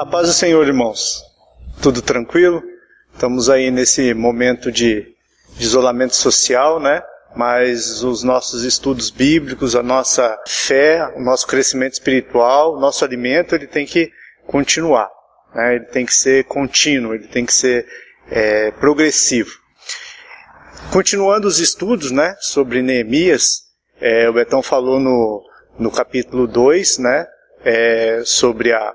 A paz do Senhor, irmãos. Tudo tranquilo? Estamos aí nesse momento de, de isolamento social, né? Mas os nossos estudos bíblicos, a nossa fé, o nosso crescimento espiritual, o nosso alimento, ele tem que continuar. Né? Ele tem que ser contínuo, ele tem que ser é, progressivo. Continuando os estudos, né, sobre Neemias, é, o Betão falou no, no capítulo 2, né, é, sobre a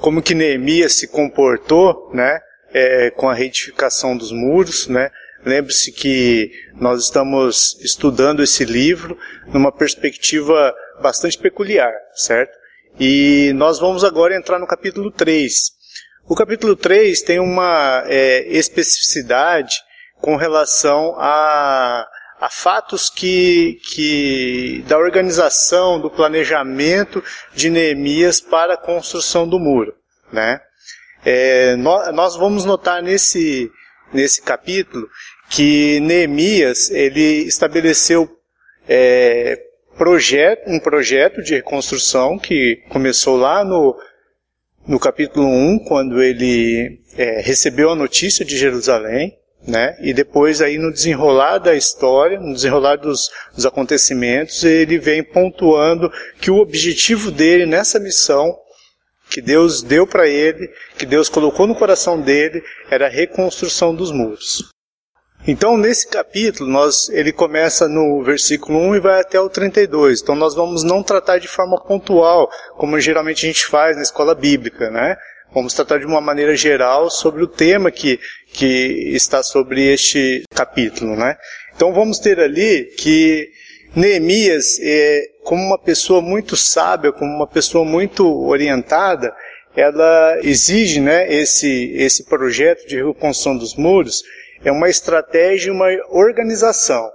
como que Neemias se comportou, né, é, com a reedificação dos muros, né. Lembre-se que nós estamos estudando esse livro numa perspectiva bastante peculiar, certo? E nós vamos agora entrar no capítulo 3. O capítulo 3 tem uma é, especificidade com relação a, a fatos que, que da organização, do planejamento de Neemias para a construção do muro. Né? É, nós, nós vamos notar nesse, nesse capítulo que Neemias ele estabeleceu é, projeto, um projeto de reconstrução que começou lá no, no capítulo 1, quando ele é, recebeu a notícia de Jerusalém, né? E depois aí no desenrolar da história, no desenrolar dos, dos acontecimentos, ele vem pontuando que o objetivo dele nessa missão que Deus deu para ele, que Deus colocou no coração dele, era a reconstrução dos muros. Então, nesse capítulo, nós, ele começa no versículo 1 e vai até o 32. Então, nós vamos não tratar de forma pontual, como geralmente a gente faz na escola bíblica, né? Vamos tratar de uma maneira geral sobre o tema que, que está sobre este capítulo, né? Então vamos ter ali que Neemias, é, como uma pessoa muito sábia, como uma pessoa muito orientada, ela exige, né, esse, esse projeto de reconstrução dos muros, é uma estratégia, uma organização,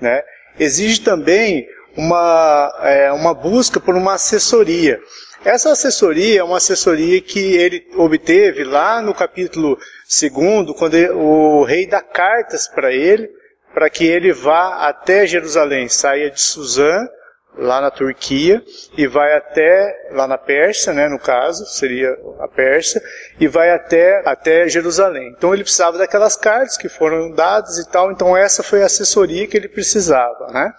né? Exige também uma, é, uma busca por uma assessoria. Essa assessoria é uma assessoria que ele obteve lá no capítulo 2, quando o rei dá cartas para ele, para que ele vá até Jerusalém, saia de Suzã, lá na Turquia, e vai até, lá na Pérsia, né, no caso, seria a Pérsia, e vai até, até Jerusalém. Então ele precisava daquelas cartas que foram dadas e tal, então essa foi a assessoria que ele precisava, né.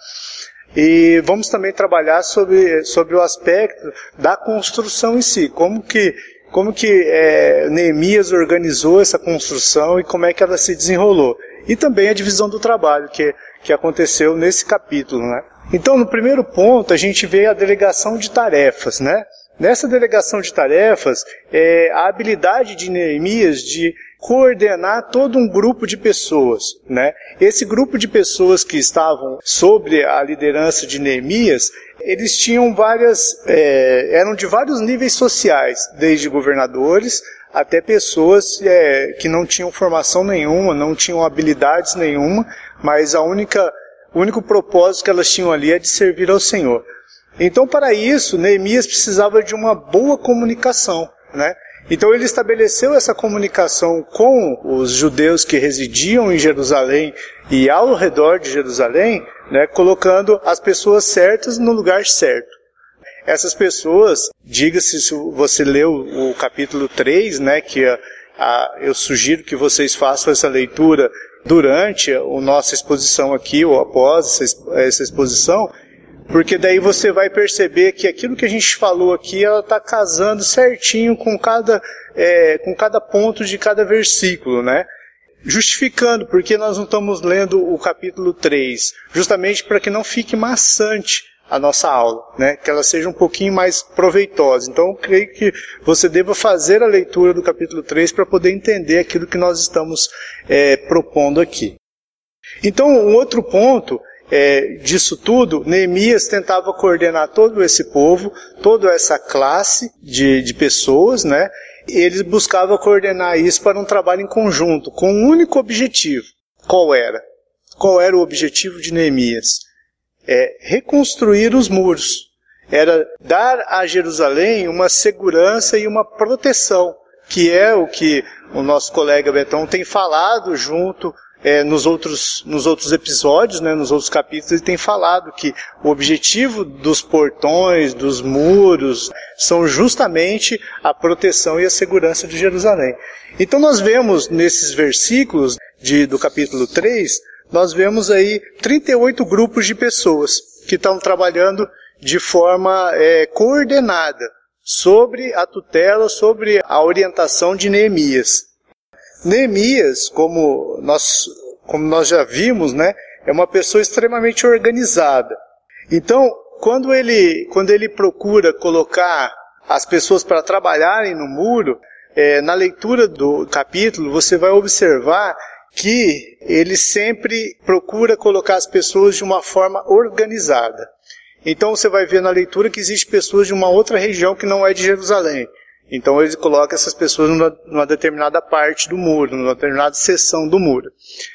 E vamos também trabalhar sobre, sobre o aspecto da construção em si, como que, como que é, Neemias organizou essa construção e como é que ela se desenrolou. E também a divisão do trabalho que, que aconteceu nesse capítulo. Né? Então, no primeiro ponto, a gente vê a delegação de tarefas. Né? Nessa delegação de tarefas, é, a habilidade de Neemias de coordenar todo um grupo de pessoas, né? Esse grupo de pessoas que estavam sobre a liderança de Neemias, eles tinham várias, é, eram de vários níveis sociais, desde governadores até pessoas é, que não tinham formação nenhuma, não tinham habilidades nenhuma, mas a única, o único propósito que elas tinham ali é de servir ao Senhor. Então, para isso, Neemias precisava de uma boa comunicação, né? Então ele estabeleceu essa comunicação com os judeus que residiam em Jerusalém e ao redor de Jerusalém, né, colocando as pessoas certas no lugar certo. Essas pessoas, diga-se se você leu o capítulo 3, né, que a, a, eu sugiro que vocês façam essa leitura durante a nossa exposição aqui ou após essa, essa exposição, porque daí você vai perceber que aquilo que a gente falou aqui, ela está casando certinho com cada, é, com cada ponto de cada versículo, né? Justificando, porque nós não estamos lendo o capítulo 3, justamente para que não fique maçante a nossa aula, né? Que ela seja um pouquinho mais proveitosa. Então, eu creio que você deva fazer a leitura do capítulo 3 para poder entender aquilo que nós estamos é, propondo aqui. Então, um outro ponto é, disso tudo, Neemias tentava coordenar todo esse povo, toda essa classe de, de pessoas, né? Ele buscava coordenar isso para um trabalho em conjunto, com um único objetivo. Qual era? Qual era o objetivo de Neemias? É reconstruir os muros. Era dar a Jerusalém uma segurança e uma proteção, que é o que o nosso colega Betão tem falado junto é, nos, outros, nos outros episódios, né, nos outros capítulos, ele tem falado que o objetivo dos portões, dos muros, são justamente a proteção e a segurança de Jerusalém. Então nós vemos nesses versículos de, do capítulo 3, nós vemos aí 38 grupos de pessoas que estão trabalhando de forma é, coordenada sobre a tutela, sobre a orientação de Neemias. Neemias, como nós, como nós já vimos, né, é uma pessoa extremamente organizada. Então, quando ele, quando ele procura colocar as pessoas para trabalharem no muro, é, na leitura do capítulo você vai observar que ele sempre procura colocar as pessoas de uma forma organizada. Então você vai ver na leitura que existe pessoas de uma outra região que não é de Jerusalém. Então ele coloca essas pessoas numa, numa, determinada parte do muro, numa determinada seção do muro.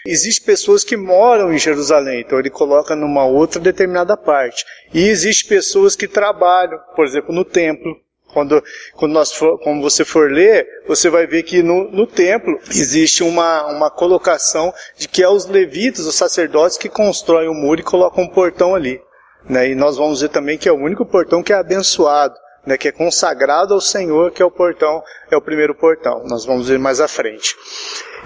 Existem pessoas que moram em Jerusalém, então ele coloca numa outra determinada parte. E existem pessoas que trabalham, por exemplo, no templo. Quando, quando, nós for, quando você for ler, você vai ver que no, no templo existe uma, uma colocação de que é os levitas, os sacerdotes, que constroem o muro e colocam um portão ali. Né? E nós vamos ver também que é o único portão que é abençoado né, que é consagrado ao Senhor, que é o portão, é o primeiro portão. Nós vamos ver mais à frente.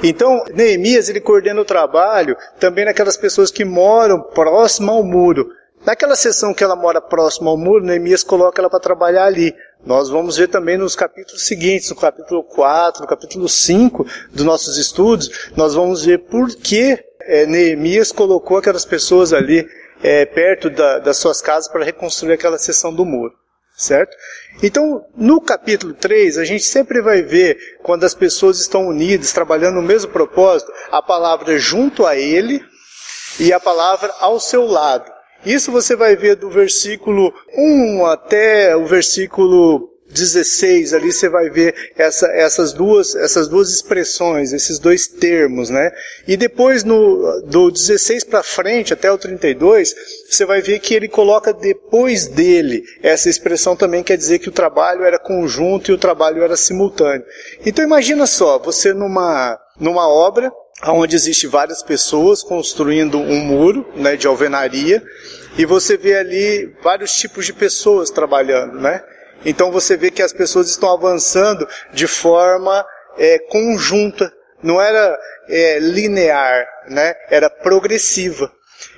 Então, Neemias, ele coordena o trabalho também naquelas pessoas que moram próximo ao muro. Naquela seção que ela mora próximo ao muro, Neemias coloca ela para trabalhar ali. Nós vamos ver também nos capítulos seguintes, no capítulo 4, no capítulo 5 dos nossos estudos, nós vamos ver por que é, Neemias colocou aquelas pessoas ali é, perto da, das suas casas para reconstruir aquela seção do muro certo? Então, no capítulo 3, a gente sempre vai ver, quando as pessoas estão unidas, trabalhando no mesmo propósito, a palavra junto a ele e a palavra ao seu lado. Isso você vai ver do versículo 1 até o versículo 16 ali você vai ver essa, essas, duas, essas duas expressões, esses dois termos, né? E depois no, do 16 para frente, até o 32, você vai ver que ele coloca depois dele. Essa expressão também quer dizer que o trabalho era conjunto e o trabalho era simultâneo. Então imagina só, você numa, numa obra, onde existe várias pessoas construindo um muro né, de alvenaria, e você vê ali vários tipos de pessoas trabalhando, né? Então você vê que as pessoas estão avançando de forma é, conjunta, não era é, linear, né? era progressiva.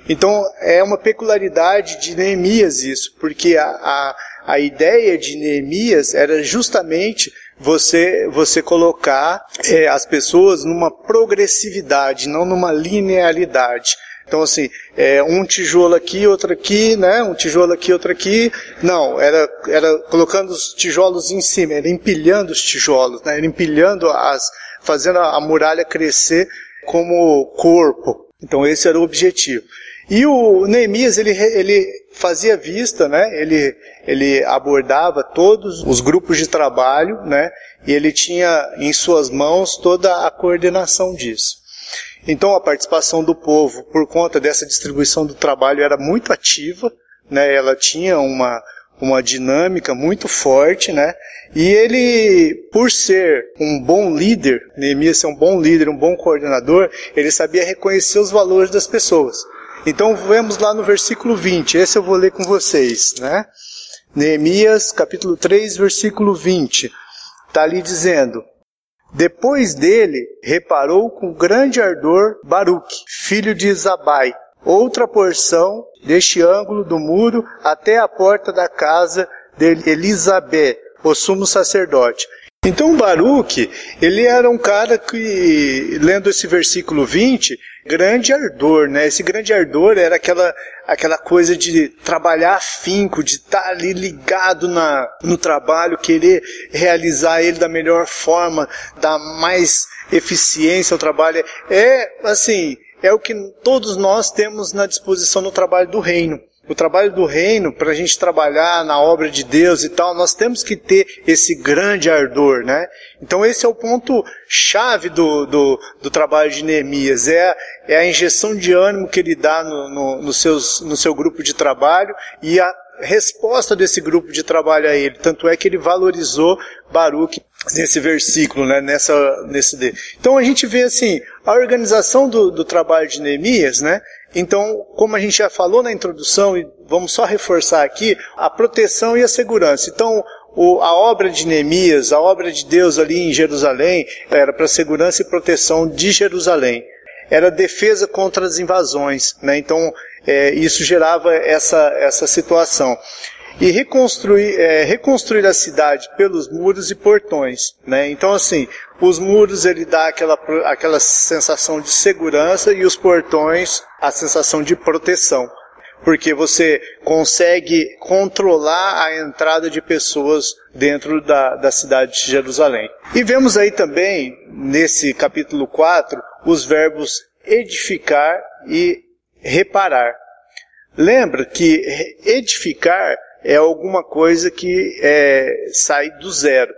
Então é uma peculiaridade de Neemias isso, porque a, a, a ideia de Neemias era justamente você, você colocar é, as pessoas numa progressividade, não numa linearidade. Então, assim, é, um tijolo aqui, outro aqui, né? Um tijolo aqui, outro aqui. Não, era, era colocando os tijolos em cima, era empilhando os tijolos, né? Era empilhando as, fazendo a, a muralha crescer como corpo. Então, esse era o objetivo. E o Neemias, ele, ele fazia vista, né? Ele, ele abordava todos os grupos de trabalho, né? E ele tinha em suas mãos toda a coordenação disso. Então a participação do povo, por conta dessa distribuição do trabalho, era muito ativa, né? ela tinha uma, uma dinâmica muito forte, né? E ele, por ser um bom líder, Neemias ser um bom líder, um bom coordenador, ele sabia reconhecer os valores das pessoas. Então vemos lá no versículo 20, esse eu vou ler com vocês, né? Neemias, capítulo 3, versículo 20. Está ali dizendo: depois dele, reparou com grande ardor Baruque, filho de Zabai, outra porção deste ângulo do muro até a porta da casa de Elizabeth, o sumo sacerdote. Então Baruque, ele era um cara que, lendo esse versículo 20, grande ardor, né? Esse grande ardor era aquela, aquela coisa de trabalhar afinco, de estar ali ligado na, no trabalho, querer realizar ele da melhor forma, dar mais eficiência ao trabalho. É, assim, é o que todos nós temos na disposição no trabalho do reino o trabalho do reino, para a gente trabalhar na obra de Deus e tal, nós temos que ter esse grande ardor, né? Então esse é o ponto chave do, do, do trabalho de Neemias, é, é a injeção de ânimo que ele dá no, no, no, seus, no seu grupo de trabalho e a resposta desse grupo de trabalho a ele. Tanto é que ele valorizou Baruch nesse versículo, né, nessa, nesse. Então a gente vê assim, a organização do, do trabalho de Neemias, né, então, como a gente já falou na introdução, e vamos só reforçar aqui, a proteção e a segurança. Então, o, a obra de Neemias, a obra de Deus ali em Jerusalém, era para segurança e proteção de Jerusalém. Era defesa contra as invasões. Né? Então, é, isso gerava essa, essa situação. E reconstruir, é, reconstruir a cidade pelos muros e portões. Né? Então, assim, os muros ele dá aquela, aquela sensação de segurança e os portões a sensação de proteção. Porque você consegue controlar a entrada de pessoas dentro da, da cidade de Jerusalém. E vemos aí também, nesse capítulo 4, os verbos edificar e reparar. Lembra que edificar é alguma coisa que é, sai do zero.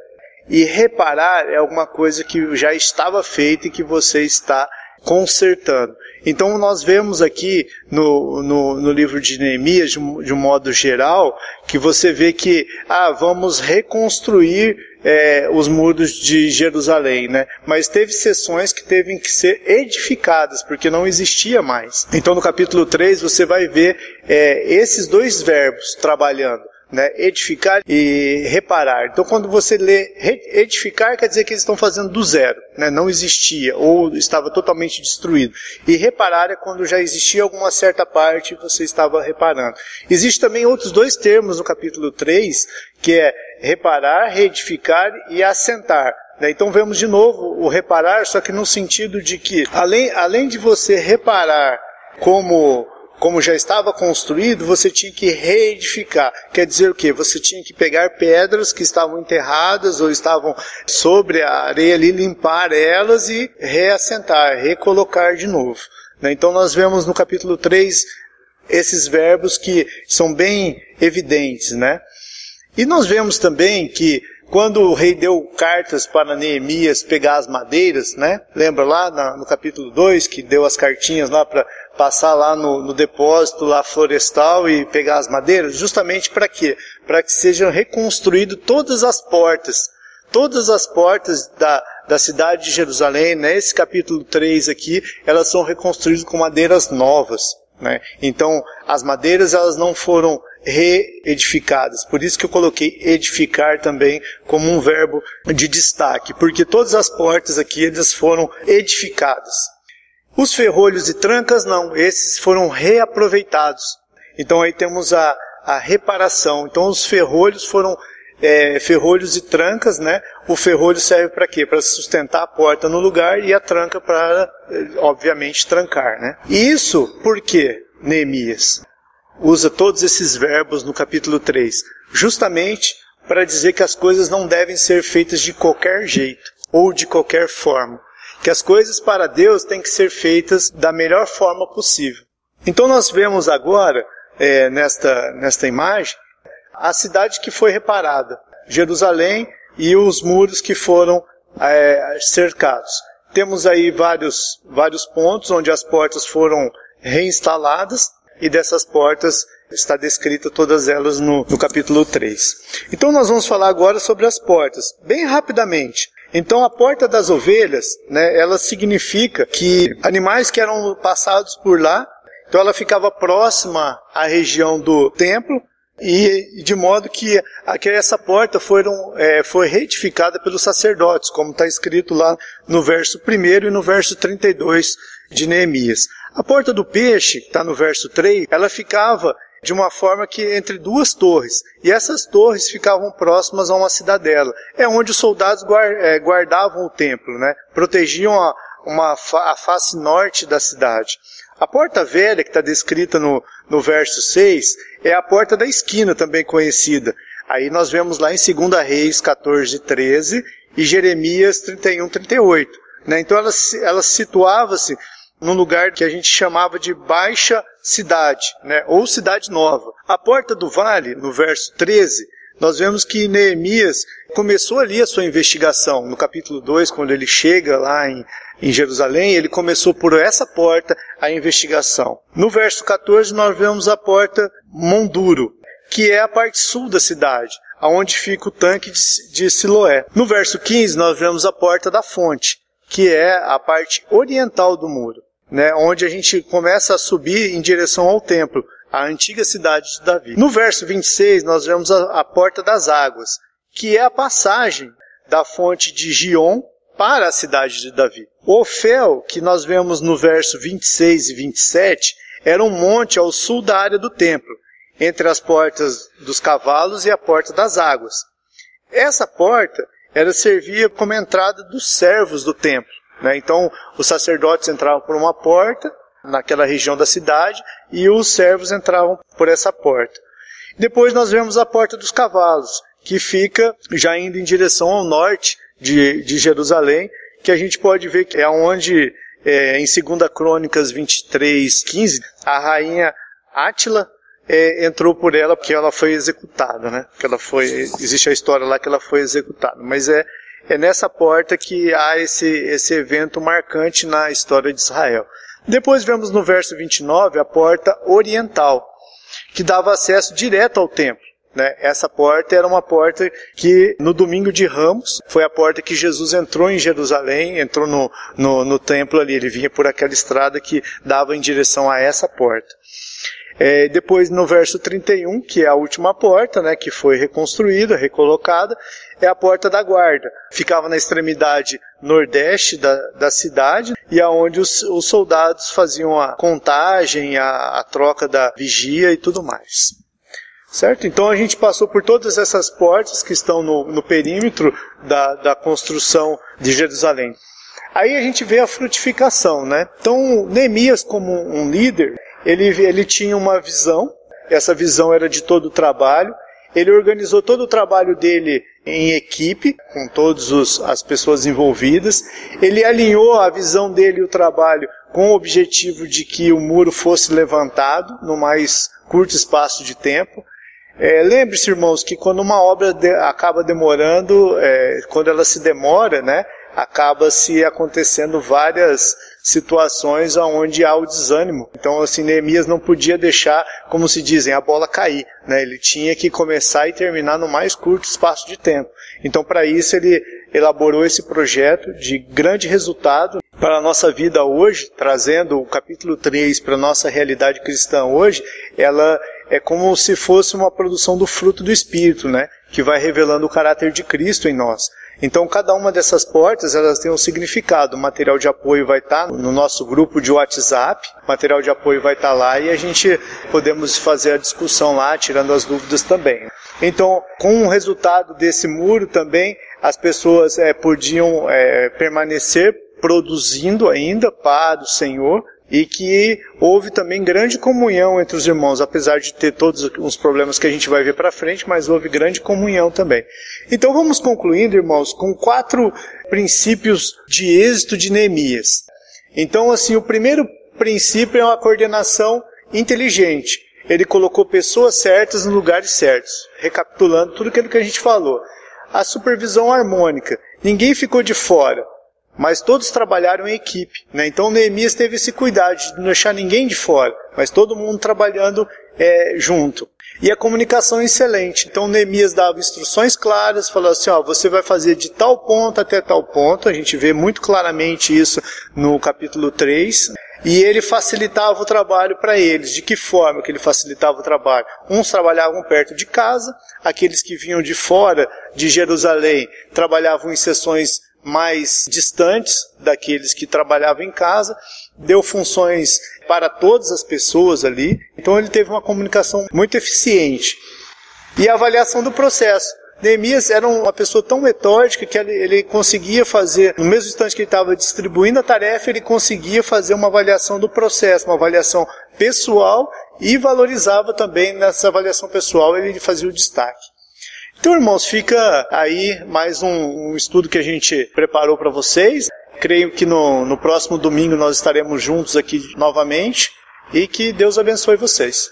E reparar é alguma coisa que já estava feita e que você está consertando. Então nós vemos aqui no, no, no livro de Neemias, de um, de um, modo geral, que você vê que ah, vamos reconstruir é, os muros de Jerusalém, né? Mas teve sessões que teve que ser edificadas, porque não existia mais. Então no capítulo 3 você vai ver é, esses dois verbos trabalhando né, edificar e reparar. Então, quando você lê edificar, quer dizer que eles estão fazendo do zero, né, não existia ou estava totalmente destruído. E reparar é quando já existia alguma certa parte e você estava reparando. Existem também outros dois termos no capítulo 3, que é reparar, reedificar e assentar. Né. Então vemos de novo o reparar, só que no sentido de que, além, além de você reparar como como já estava construído, você tinha que reedificar. Quer dizer o quê? Você tinha que pegar pedras que estavam enterradas ou estavam sobre a areia ali, limpar elas e reassentar, recolocar de novo. Né? Então nós vemos no capítulo 3 esses verbos que são bem evidentes, né? E nós vemos também que quando o rei deu cartas para Neemias pegar as madeiras, né? Lembra lá no capítulo 2 que deu as cartinhas lá para passar lá no, no, depósito lá florestal e pegar as madeiras, justamente para quê? Para que sejam reconstruídas todas as portas, todas as portas da, da cidade de Jerusalém, nesse capítulo 3 aqui, elas são reconstruídas com madeiras novas. Né? Então, as madeiras elas não foram reedificadas. Por isso que eu coloquei edificar também como um verbo de destaque, porque todas as portas aqui elas foram edificadas. Os ferrolhos e trancas não, esses foram reaproveitados. Então aí temos a, a reparação. Então os ferrolhos foram é, ferrolhos e trancas, né? O ferrolho serve para quê? Para sustentar a porta no lugar e a tranca para, obviamente, trancar, né? E isso por quê, Neemias? Usa todos esses verbos no capítulo 3, justamente para dizer que as coisas não devem ser feitas de qualquer jeito ou de qualquer forma que as coisas para Deus têm que ser feitas da melhor forma possível. Então nós vemos agora, é, nesta, nesta imagem, a cidade que foi reparada, Jerusalém e os muros que foram é, cercados. Temos aí vários, vários pontos onde as portas foram reinstaladas e dessas portas está descrita todas elas no, no capítulo 3. Então nós vamos falar agora sobre as portas, bem rapidamente. Então a porta das ovelhas, né, ela significa que animais que eram passados por lá, então ela ficava próxima à região do templo, e de modo que, que essa porta foram, é, foi retificada pelos sacerdotes, como está escrito lá no verso 1 e no verso 32 de Neemias. A porta do peixe, que está no verso 3, ela ficava de uma forma que entre duas torres. E essas torres ficavam próximas a uma cidadela. É onde os soldados é, guardavam o templo, né? protegiam a, uma, a face norte da cidade. A porta velha, que está descrita no, no verso 6, é a porta da esquina, também conhecida. Aí nós vemos lá em 2 Reis 14, 13 e Jeremias 31, 38. Né? Então ela, ela situava-se num lugar que a gente chamava de Baixa Cidade, né? ou Cidade Nova. A porta do vale, no verso 13, nós vemos que Neemias começou ali a sua investigação. No capítulo 2, quando ele chega lá em, em Jerusalém, ele começou por essa porta a investigação. No verso 14, nós vemos a porta Monduro, que é a parte sul da cidade, aonde fica o tanque de Siloé. No verso 15, nós vemos a porta da fonte, que é a parte oriental do muro, né, onde a gente começa a subir em direção ao templo, a antiga cidade de Davi. No verso 26, nós vemos a, a porta das águas, que é a passagem da fonte de Gion para a cidade de Davi. O Ofel, que nós vemos no verso 26 e 27, era um monte ao sul da área do templo, entre as portas dos cavalos e a porta das águas. Essa porta era servia como entrada dos servos do templo. Né? Então, os sacerdotes entravam por uma porta naquela região da cidade e os servos entravam por essa porta. Depois nós vemos a porta dos cavalos, que fica já indo em direção ao norte de, de Jerusalém, que a gente pode ver que é onde, é, em 2 Crônicas 23, 15, a rainha Átila é, entrou por ela porque ela foi executada, né? Que ela foi, existe a história lá que ela foi executada. Mas é, é nessa porta que há esse, esse evento marcante na história de Israel. Depois vemos no verso 29 a porta oriental, que dava acesso direto ao templo. Né? Essa porta era uma porta que no domingo de Ramos foi a porta que Jesus entrou em Jerusalém, entrou no, no, no templo ali, ele vinha por aquela estrada que dava em direção a essa porta. É, depois no verso 31, que é a última porta, né, que foi reconstruída, recolocada, é a porta da guarda. Ficava na extremidade nordeste da, da cidade e aonde os, os soldados faziam a contagem, a, a troca da vigia e tudo mais. Certo? Então a gente passou por todas essas portas que estão no, no perímetro da, da construção de Jerusalém. Aí a gente vê a frutificação, né? Então Neemias como um líder, ele, ele tinha uma visão, essa visão era de todo o trabalho, ele organizou todo o trabalho dele em equipe, com todas as pessoas envolvidas. Ele alinhou a visão dele e o trabalho com o objetivo de que o muro fosse levantado no mais curto espaço de tempo. É, Lembre-se, irmãos, que quando uma obra de, acaba demorando, é, quando ela se demora, né, acaba se acontecendo várias situações onde há o desânimo. Então, assim, Neemias não podia deixar, como se dizem, a bola cair. Né? Ele tinha que começar e terminar no mais curto espaço de tempo. Então, para isso, ele elaborou esse projeto de grande resultado para a nossa vida hoje, trazendo o capítulo 3 para a nossa realidade cristã hoje, ela é como se fosse uma produção do fruto do Espírito, né? Que vai revelando o caráter de Cristo em nós. Então, cada uma dessas portas, elas têm um significado. O material de apoio vai estar no nosso grupo de WhatsApp, o material de apoio vai estar lá e a gente podemos fazer a discussão lá, tirando as dúvidas também. Então, com o resultado desse muro também, as pessoas é, podiam é, permanecer produzindo ainda para o Senhor, e que houve também grande comunhão entre os irmãos, apesar de ter todos os problemas que a gente vai ver para frente, mas houve grande comunhão também. Então vamos concluindo, irmãos, com quatro princípios de êxito de Neemias. Então, assim, o primeiro princípio é uma coordenação inteligente. Ele colocou pessoas certas nos lugares certos. Recapitulando tudo aquilo que a gente falou. A supervisão harmônica. Ninguém ficou de fora mas todos trabalharam em equipe. Né? Então Neemias teve esse cuidado de não deixar ninguém de fora, mas todo mundo trabalhando é, junto. E a comunicação é excelente. Então Neemias dava instruções claras, falou assim: ó, você vai fazer de tal ponto até tal ponto. A gente vê muito claramente isso no capítulo 3. E ele facilitava o trabalho para eles. De que forma que ele facilitava o trabalho? Uns trabalhavam perto de casa, aqueles que vinham de fora de Jerusalém trabalhavam em sessões mais distantes daqueles que trabalhavam em casa, deu funções para todas as pessoas ali, então ele teve uma comunicação muito eficiente. E a avaliação do processo. Neemias era uma pessoa tão metódica que ele, ele conseguia fazer, no mesmo instante que ele estava distribuindo a tarefa, ele conseguia fazer uma avaliação do processo, uma avaliação pessoal e valorizava também nessa avaliação pessoal, ele fazia o destaque. Então, irmãos, fica aí mais um, um estudo que a gente preparou para vocês. Creio que no, no próximo domingo nós estaremos juntos aqui novamente e que Deus abençoe vocês.